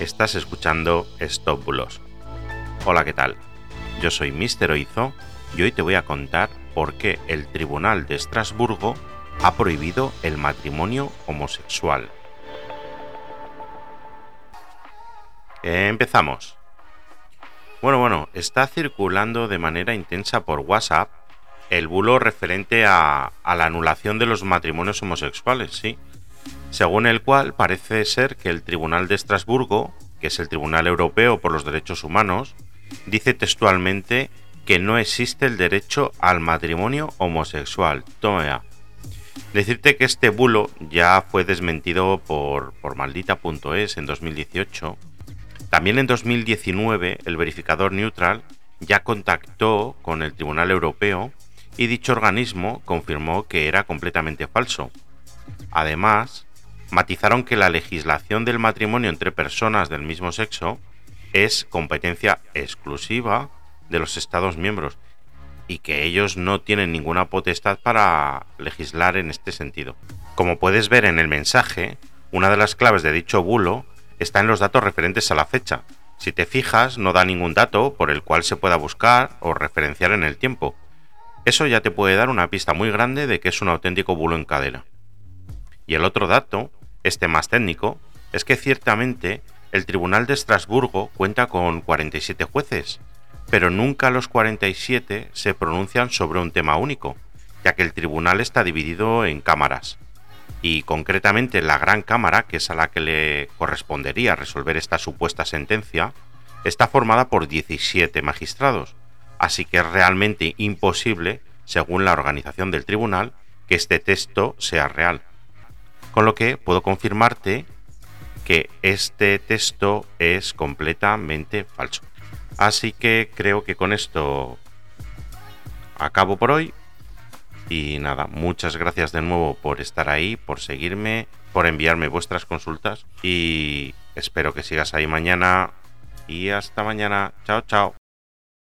Estás escuchando Stop Bulos. Hola, ¿qué tal? Yo soy Mister Oizo y hoy te voy a contar por qué el Tribunal de Estrasburgo ha prohibido el matrimonio homosexual. Empezamos. Bueno, bueno, está circulando de manera intensa por WhatsApp el bulo referente a, la anulación de los matrimonios homosexuales, sí. Según el cual parece ser que el Tribunal de Estrasburgo, que es el Tribunal Europeo por los Derechos Humanos, dice textualmente que no existe el derecho al matrimonio homosexual. Toma Decirte que este bulo ya fue desmentido por, por maldita.es en 2018. También en 2019 el verificador neutral ya contactó con el Tribunal Europeo y dicho organismo confirmó que era completamente falso. Además, matizaron que la legislación del matrimonio entre personas del mismo sexo es competencia exclusiva de los Estados miembros y que ellos no tienen ninguna potestad para legislar en este sentido. Como puedes ver en el mensaje, una de las claves de dicho bulo está en los datos referentes a la fecha. Si te fijas, no da ningún dato por el cual se pueda buscar o referenciar en el tiempo. Eso ya te puede dar una pista muy grande de que es un auténtico bulo en cadena. Y el otro dato, este más técnico, es que ciertamente el Tribunal de Estrasburgo cuenta con 47 jueces, pero nunca los 47 se pronuncian sobre un tema único, ya que el tribunal está dividido en cámaras. Y concretamente la Gran Cámara, que es a la que le correspondería resolver esta supuesta sentencia, está formada por 17 magistrados, así que es realmente imposible, según la organización del tribunal, que este texto sea real. Con lo que puedo confirmarte que este texto es completamente falso. Así que creo que con esto acabo por hoy. Y nada, muchas gracias de nuevo por estar ahí, por seguirme, por enviarme vuestras consultas. Y espero que sigas ahí mañana. Y hasta mañana. Chao, chao.